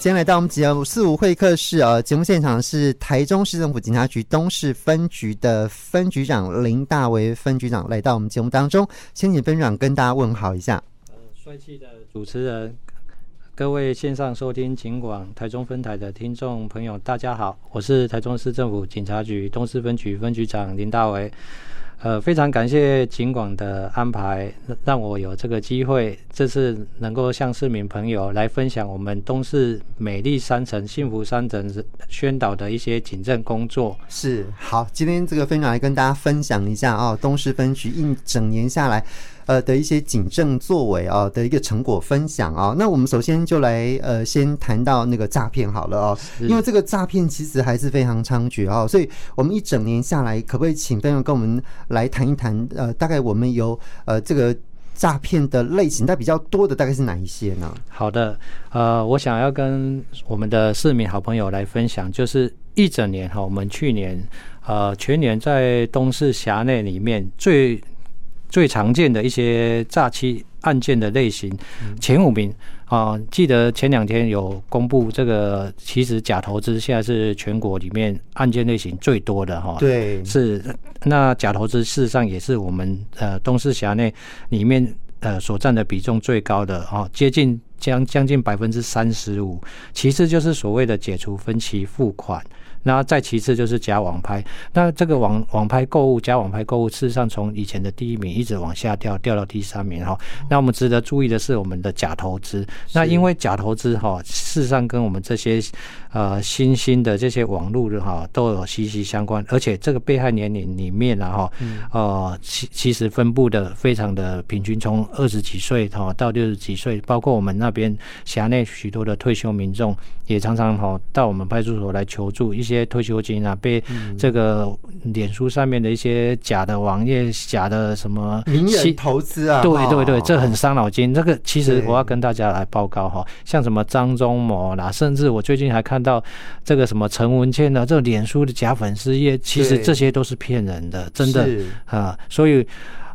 今天来到我们节目四五会客室啊，节目现场是台中市政府警察局东市分局的分局长林大为分局长来到我们节目当中，先请分局长跟大家问好一下。呃，帅气的主持人，各位线上收听警广台中分台的听众朋友，大家好，我是台中市政府警察局东市分局分局长林大为。呃，非常感谢警广的安排，让我有这个机会，这次能够向市民朋友来分享我们东市美丽山城、幸福山城宣导的一些警政工作。是，好，今天这个分享来跟大家分享一下啊，东市分局一整年下来。呃的一些警政作为啊的一个成果分享啊，那我们首先就来呃先谈到那个诈骗好了哦，因为这个诈骗其实还是非常猖獗啊，所以我们一整年下来，可不可以请分局跟我们来谈一谈？呃，大概我们有呃这个诈骗的类型，但比较多的大概是哪一些呢？好的，呃，我想要跟我们的市民好朋友来分享，就是一整年哈，我们去年呃全年在东市辖内里面最。最常见的一些诈欺案件的类型，前五名啊，记得前两天有公布这个，其实假投资现在是全国里面案件类型最多的哈。对，是那假投资事实上也是我们呃东市辖内里面呃所占的比重最高的啊，接近将将近百分之三十五。其次就是所谓的解除分期付款。那再其次就是假网拍，那这个网网拍购物、假网拍购物，事实上从以前的第一名一直往下掉，掉到第三名哈。那我们值得注意的是，我们的假投资。那因为假投资哈，事实上跟我们这些呃新兴的这些网络的哈都有息息相关，而且这个被害年龄里面呢哈，呃其其实分布的非常的平均，从二十几岁哈到六十几岁，包括我们那边辖内许多的退休民众也常常哈到我们派出所来求助一。一些退休金啊，被这个脸书上面的一些假的网页、假的什么名人投资啊，对对对，这很伤脑筋。这个其实我要跟大家来报告哈，像什么张忠谋啦，甚至我最近还看到这个什么陈文茜的这个脸书的假粉丝页，其实这些都是骗人的，真的啊。所以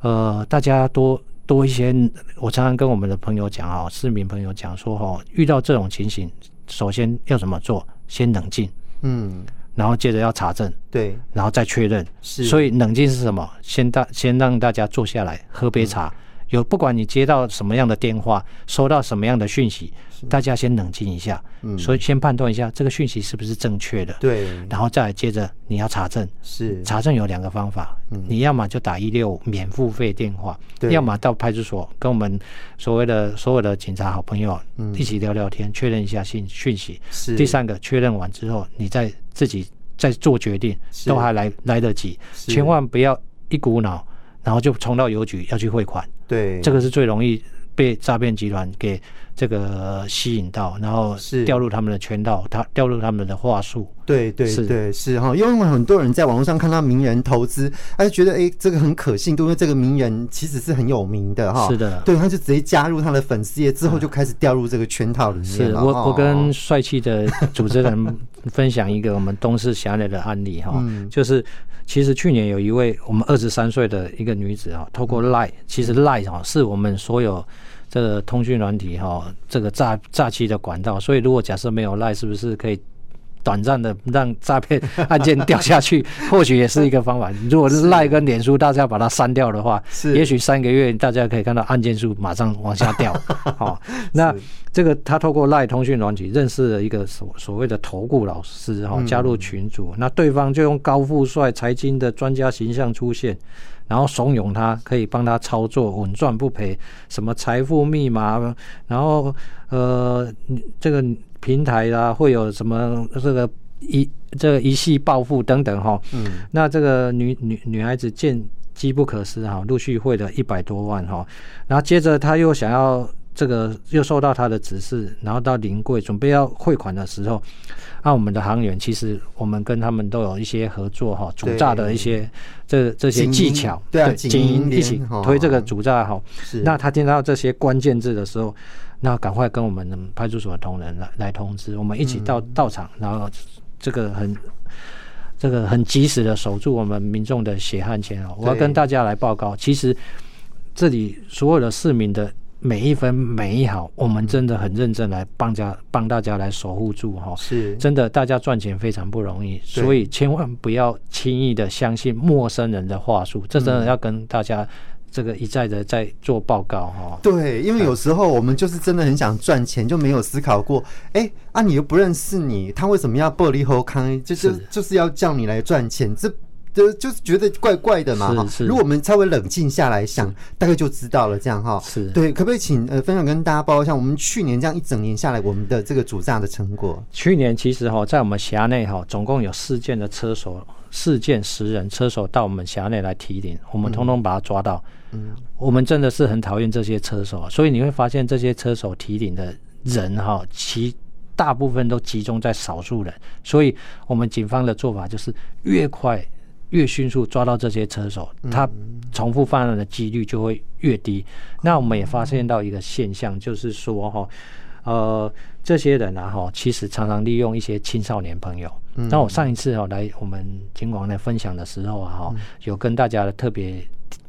呃，大家多多一些，我常常跟我们的朋友讲啊，市民朋友讲说哈，遇到这种情形，首先要怎么做？先冷静。嗯，然后接着要查证，对，然后再确认。是，所以冷静是什么？先大先让大家坐下来喝杯茶。嗯、有不管你接到什么样的电话，收到什么样的讯息，大家先冷静一下。嗯，所以先判断一下这个讯息是不是正确的。对，然后再来接着你要查证。是，查证有两个方法。嗯，你要么就打一六五免付费电话，对，要么到派出所跟我们所谓的所有的警察好朋友一起聊聊天，确认一下信讯息。是，第三个确认完之后，你再自己再做决定，都还来来得及。千万不要一股脑，然后就冲到邮局要去汇款。对，这个是最容易被诈骗集团给这个吸引到，然后是掉入他们的圈套，他掉入他们的话术。对对对，是哈，因为很多人在网络上看到名人投资，他就觉得哎，这个很可信，因为这个名人其实是很有名的哈。是的，对，他就直接加入他的粉丝页，之后就开始掉入这个圈套里面。是我我跟帅气的主持人 分享一个我们东市辖内的案例哈，就是其实去年有一位我们二十三岁的一个女子啊，透过 Line，其实 Line 哈是我们所有。这个通讯软体哈，这个诈诈欺的管道，所以如果假设没有赖，是不是可以短暂的让诈骗案件掉下去？或许也是一个方法。如果是赖跟脸书，大家把它删掉的话，是也许三个月大家可以看到案件数马上往下掉。好，那这个他透过赖通讯软体认识了一个所所谓的投顾老师哈，加入群组，那对方就用高富帅、财经的专家形象出现。然后怂恿他可以帮他操作稳赚不赔，什么财富密码，然后呃这个平台啊会有什么这个一这个一系暴富等等哈，嗯，那这个女女女孩子见机不可失哈，陆续汇了一百多万哈，然后接着她又想要。这个又受到他的指示，然后到临柜准备要汇款的时候，按我们的行员，其实我们跟他们都有一些合作哈，主炸的一些这这些技巧，对啊，经营一起推这个主诈哈。那他听到这些关键字的时候，那赶快跟我们的派出所的同仁来来通知，我们一起到到场，然后这个很这个很及时的守住我们民众的血汗钱哦。我要跟大家来报告，其实这里所有的市民的。每一分每一毫，我们真的很认真来帮家帮大家来守护住哈。是，真的，大家赚钱非常不容易，所以千万不要轻易的相信陌生人的话术，这真的要跟大家。这个一再的在做报告哈，对，因为有时候我们就是真的很想赚钱，就没有思考过，哎啊，你又不认识你，他为什么要玻璃后康？就是就是要叫你来赚钱，这就就是觉得怪怪的嘛。是是，如果我们稍微冷静下来想，大概就知道了。这样哈，是对，可不可以请呃分享跟大家报告一下，我们去年这样一整年下来，我们的这个主诈的成果？去年其实哈，在我们辖内哈，总共有四件的车手，四件十人车手到我们辖内来提领，我们通通把他抓到。嗯嗯，我们真的是很讨厌这些车手，所以你会发现这些车手提领的人哈，其大部分都集中在少数人，所以我们警方的做法就是越快越迅速抓到这些车手，他重复犯案的几率就会越低。那我们也发现到一个现象，就是说哈，呃，这些人啊哈，其实常常利用一些青少年朋友。那我上一次哈来我们警广来分享的时候啊哈，有跟大家特别。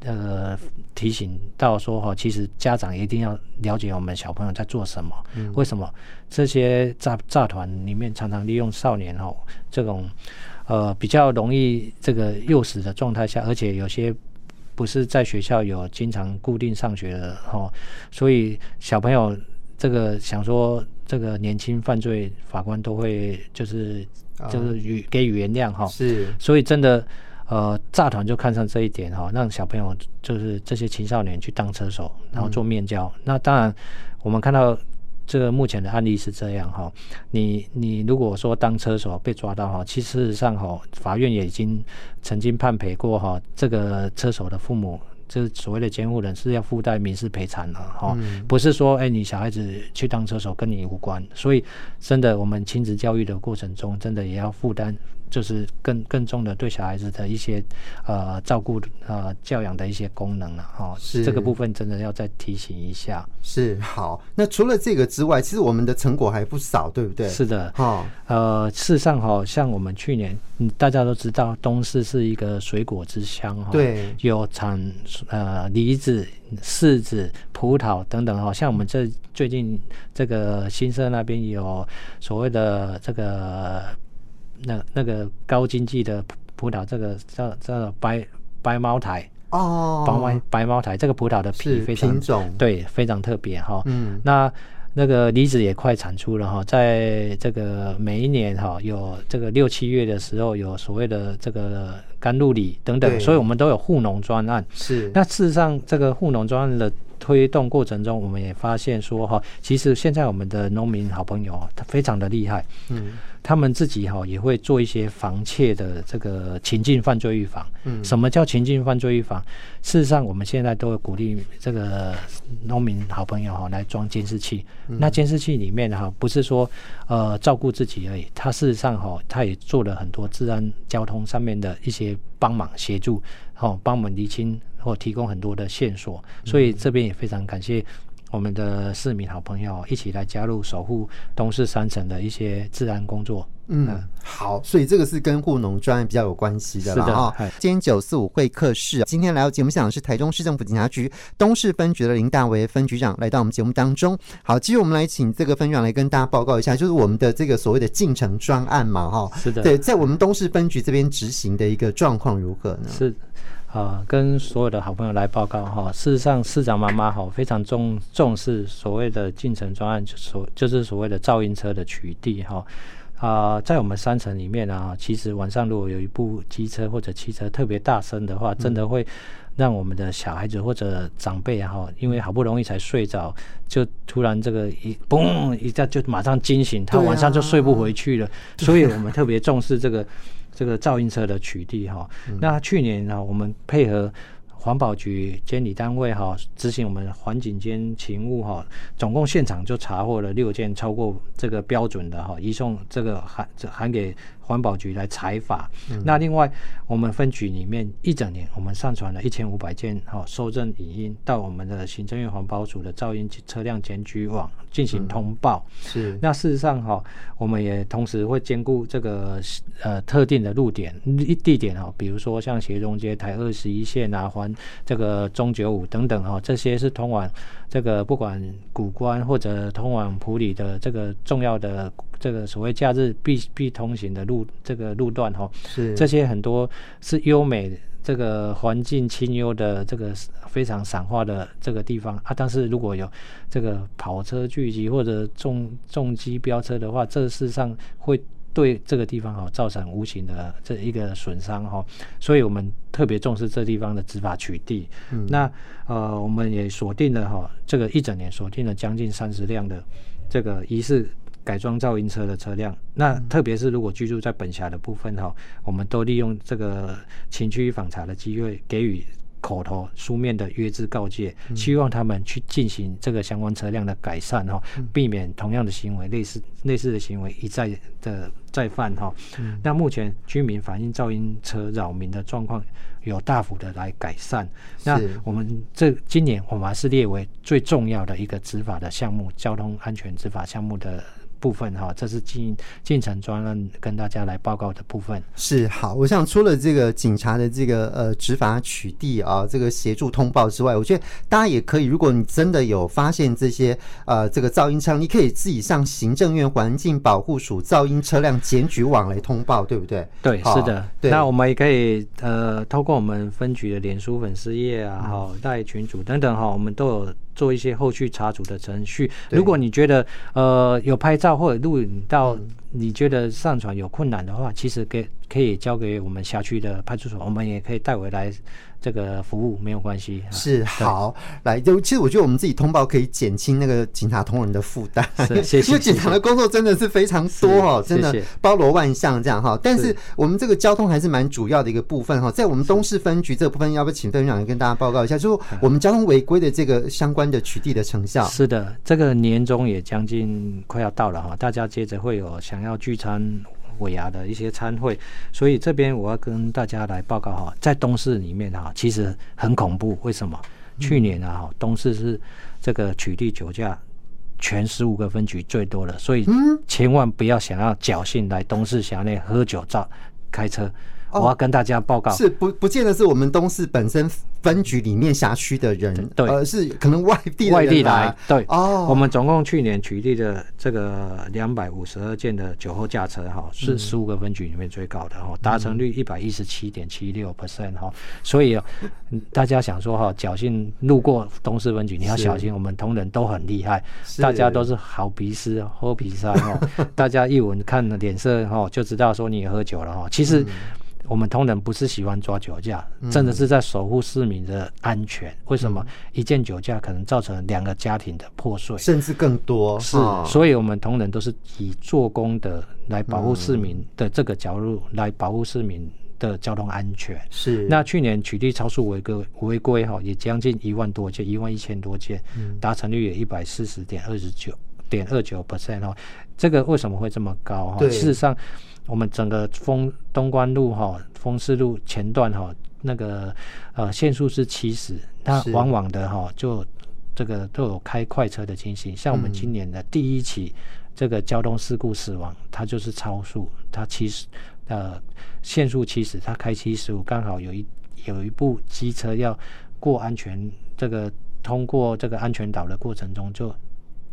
呃，提醒到说哈，其实家长一定要了解我们小朋友在做什么。嗯、为什么这些诈诈团里面常常利用少年哈这种呃比较容易这个诱使的状态下，而且有些不是在学校有经常固定上学的哈，所以小朋友这个想说这个年轻犯罪法官都会就是就是予给予原谅哈。是，所以真的。呃，诈团就看上这一点哈，让小朋友就是这些青少年去当车手，然后做面交。嗯、那当然，我们看到这个目前的案例是这样哈。你你如果说当车手被抓到哈，其实事实上哈，法院也已经曾经判赔过哈，这个车手的父母。就是所谓的监护人是要附带民事赔偿的哈，不是说哎、欸、你小孩子去当车手跟你无关，所以真的我们亲子教育的过程中，真的也要负担，就是更更重的对小孩子的一些呃照顾呃教养的一些功能了哈，是这个部分真的要再提醒一下。是好，那除了这个之外，其实我们的成果还不少，对不对？是的，哈，呃，事实上哈，像我们去年，嗯，大家都知道东市是一个水果之乡哈，对，有产。呃，梨子、柿子、葡萄等等，好像我们这最近这个新社那边有所谓的这个那那个高经济的葡萄，这个叫叫白白茅台哦，白白茅台这个葡萄的皮非常品种对，非常特别哈。嗯，那。那个梨子也快产出了哈，在这个每一年哈，有这个六七月的时候，有所谓的这个甘露梨等等，所以我们都有护农专案。是，那事实上这个护农专案的推动过程中，我们也发现说哈，其实现在我们的农民好朋友他非常的厉害。嗯。他们自己哈也会做一些防窃的这个情境犯罪预防。嗯，什么叫情境犯罪预防？事实上，我们现在都会鼓励这个农民好朋友哈来装监视器。嗯、那监视器里面哈不是说呃照顾自己而已，他事实上哈他也做了很多治安交通上面的一些帮忙协助，哈帮我们厘清或提供很多的线索。所以这边也非常感谢。我们的市民好朋友一起来加入守护东市山城的一些治安工作。嗯，好，所以这个是跟护农专案比较有关系的了哈。今天九四五会客室，今天来到节目现场的是台中市政府警察局东市分局的林大为分局长来到我们节目当中。好，其实我们来请这个分局长来跟大家报告一下，就是我们的这个所谓的进城专案嘛，哈。是的。对，在我们东市分局这边执行的一个状况如何呢？是。啊，跟所有的好朋友来报告哈。事实上，市长妈妈哈非常重重视所谓的进城专案，就所就是所谓的噪音车的取缔哈。啊，在我们山城里面啊，其实晚上如果有一部机车或者汽车特别大声的话，真的会让我们的小孩子或者长辈哈，因为好不容易才睡着，就突然这个一嘣一下就马上惊醒，他晚上就睡不回去了。所以我们特别重视这个。这个噪音车的取缔哈，那去年呢，我们配合环保局监理单位哈，执行我们环境监勤务哈，总共现场就查获了六件超过这个标准的哈，移送这个函函给。环保局来采罚。那另外，我们分局里面一整年，我们上传了一千五百件哈收证影音到我们的行政院环保署的噪音车辆检举网进行通报。是。那事实上哈，我们也同时会兼顾这个呃特定的路点地点哈，比如说像协中街、台二十一线啊、环这个中九五等等哈，这些是通往这个不管古关或者通往普里的这个重要的这个所谓假日必必通行的路这个路段哈，是这些很多是优美。这个环境清幽的这个非常赏化的这个地方啊，但是如果有这个跑车聚集或者重重机飙车的话，这事实上会对这个地方哈造成无形的这一个损伤哈，所以我们特别重视这地方的执法取缔。嗯，那呃，我们也锁定了哈，这个一整年锁定了将近三十辆的这个疑似。改装噪音车的车辆，那特别是如果居住在本辖的部分哈，我们都利用这个情区访查的机会，给予口头、书面的约制告诫，希望他们去进行这个相关车辆的改善哈，避免同样的行为、类似类似的行为一再的再犯哈。那目前居民反映噪音车扰民的状况有大幅的来改善，那我们这今年我们还是列为最重要的一个执法的项目，交通安全执法项目的。部分哈，这是进进城专案跟大家来报告的部分。是好，我想除了这个警察的这个呃执法取缔啊，这个协助通报之外，我觉得大家也可以，如果你真的有发现这些呃这个噪音车，你可以自己上行政院环境保护署噪音车辆检举网来通报，对不对？对，是的。对，那我们也可以呃透过我们分局的脸书粉丝页啊，好带群组等等哈，我们都有。做一些后续查处的程序。如果你觉得呃有拍照或者录影到，你觉得上传有困难的话，其实给可以交给我们辖区的派出所，我们也可以带回来。这个服务没有关系，是好来就其实我觉得我们自己通报可以减轻那个警察同仁的负担，谢谢，因为警察的工作真的是非常多哦，真的包罗万象这样哈。但是我们这个交通还是蛮主要的一个部分哈，在我们东市分局这个部分，要不要请分局长跟大家报告一下，就是我们交通违规的这个相关的取缔的成效？是的，这个年终也将近快要到了哈，大家接着会有想要聚餐。尾牙的一些餐会，所以这边我要跟大家来报告哈，在东市里面哈，其实很恐怖。为什么？去年啊，东市是这个取缔酒驾全十五个分局最多的，所以千万不要想要侥幸来东市辖内喝酒照开车。我要跟大家报告，是不不见得是我们东市本身分局里面辖区的人，对，而是可能外地外地来，对哦。我们总共去年取缔的这个两百五十二件的酒后驾车，哈，是十五个分局里面最高的哈，达成率一百一十七点七六 percent 哈。所以大家想说哈，侥幸路过东市分局，你要小心，我们同仁都很厉害，大家都是好鼻师、喝鼻塞哈，大家一闻看脸色哈，就知道说你也喝酒了哈。其实。我们同仁不是喜欢抓酒驾，真的是在守护市民的安全。嗯、为什么一件酒驾可能造成两个家庭的破碎，甚至更多？是，哦、所以我们同仁都是以做工的来保护市民的这个角度来保护市民的交通安全。是。那去年取缔超速违规违规哈，也将近一万多件，一万一千多件，达成率也一百四十点二十九点二九 percent 哈。这个为什么会这么高哈？事实上。我们整个丰东关路哈，丰势路前段哈，那个呃限速是七十，那往往的哈就这个都有开快车的情形。像我们今年的第一起这个交通事故死亡，它就是超速，它七十呃限速七十，它开七十五，刚好有一有一部机车要过安全这个通过这个安全岛的过程中就。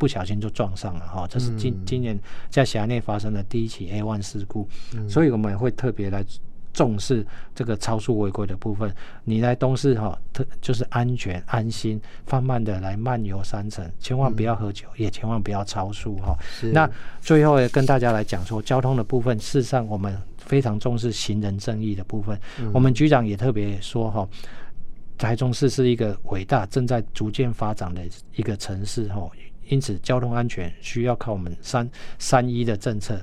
不小心就撞上了哈，这是今今年在辖内发生的第一起 A1 事故，所以我们也会特别来重视这个超速违规的部分。你来东市哈，特就是安全安心，放慢的来漫游山城，千万不要喝酒，也千万不要超速哈。那最后也跟大家来讲说，交通的部分，事实上我们非常重视行人正义的部分。我们局长也特别说哈，台中市是一个伟大正在逐渐发展的一个城市哈。因此，交通安全需要靠我们三三一的政策，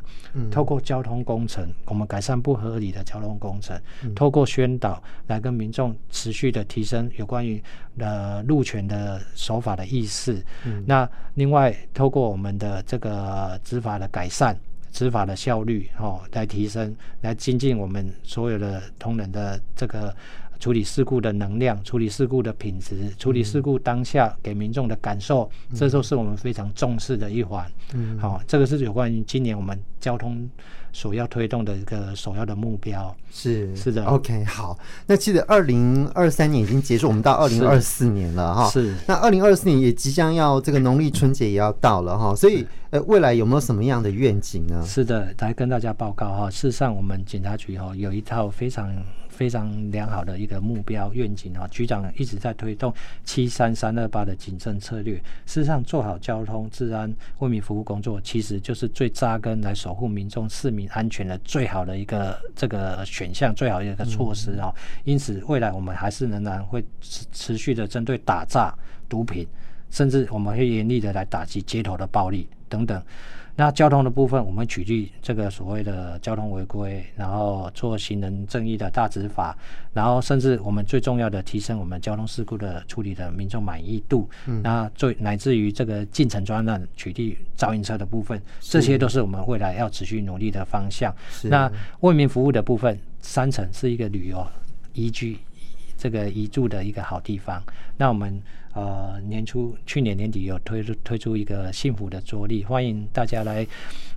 透过交通工程，我们改善不合理的交通工程，透过宣导来跟民众持续的提升有关于呃路权的守法的意识。嗯那另外，透过我们的这个执法的改善。执法的效率，哦，来提升，来精进我们所有的同仁的这个处理事故的能量、处理事故的品质、处理事故当下给民众的感受，嗯、这都是我们非常重视的一环。嗯，好，这个是有关于今年我们交通所要推动的一个首要的目标。是是的，OK，好。那其实二零二三年已经结束，我们到二零二四年了哈。是。那二零二四年也即将要这个农历春节也要到了哈，所以呃，未来有没有什么样的愿景呢？是的，来跟大家报告哈。事实上，我们警察局哈有一套非常。非常良好的一个目标愿景啊，局长一直在推动七三三二八的警政策略。事实上，做好交通治安为民服务工作，其实就是最扎根来守护民众市民安全的最好的一个这个选项，最好的一个措施啊。因此，未来我们还是仍然会持持续的针对打诈、毒品，甚至我们会严厉的来打击街头的暴力等等。那交通的部分，我们取缔这个所谓的交通违规，然后做行人正义的大执法，然后甚至我们最重要的提升我们交通事故的处理的民众满意度。嗯，那最乃至于这个进城专案取缔噪音车的部分，这些都是我们未来要持续努力的方向。那为民服务的部分，三层是一个旅游宜居、这个宜住的一个好地方。那我们。呃，年初去年年底有推出推出一个幸福的桌历，欢迎大家来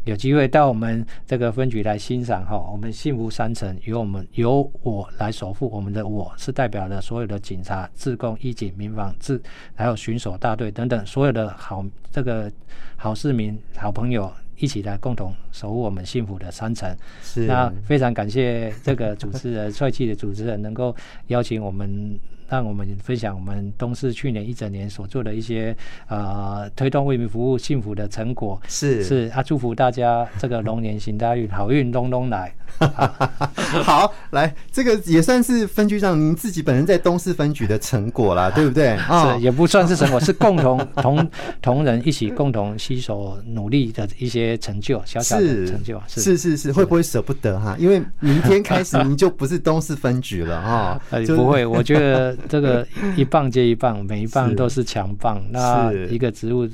有机会到我们这个分局来欣赏哈。我们幸福山城由我们由我来守护，我们的我是代表了所有的警察、自工、义警、民防、自还有巡守大队等等所有的好这个好市民、好朋友一起来共同守护我们幸福的山城。是，那非常感谢这个主持人 帅气的主持人能够邀请我们。让我们分享我们东市去年一整年所做的一些呃推动为民服务幸福的成果，是是啊，祝福大家这个龙年行大运，好运隆隆来。好，来这个也算是分局长您自己本人在东市分局的成果啦，对不对？是也不算是成果，是共同同同仁一起共同携手努力的一些成就，小小的成就。是是是，是，会不会舍不得哈？因为明天开始 您就不是东市分局了哈。不会，我觉得。这个一棒接一棒，每一棒都是强棒。那一个植物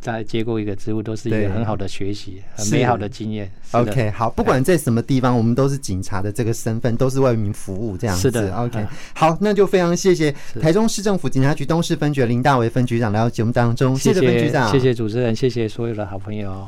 再接过一个植物，都是一个很好的学习，很美好的经验。OK，好，不管在什么地方，我们都是警察的这个身份，都是为民服务这样子。是的，OK，好，那就非常谢谢台中市政府警察局东市分局林大为分局长来到节目当中，谢谢分局长，谢谢主持人，谢谢所有的好朋友。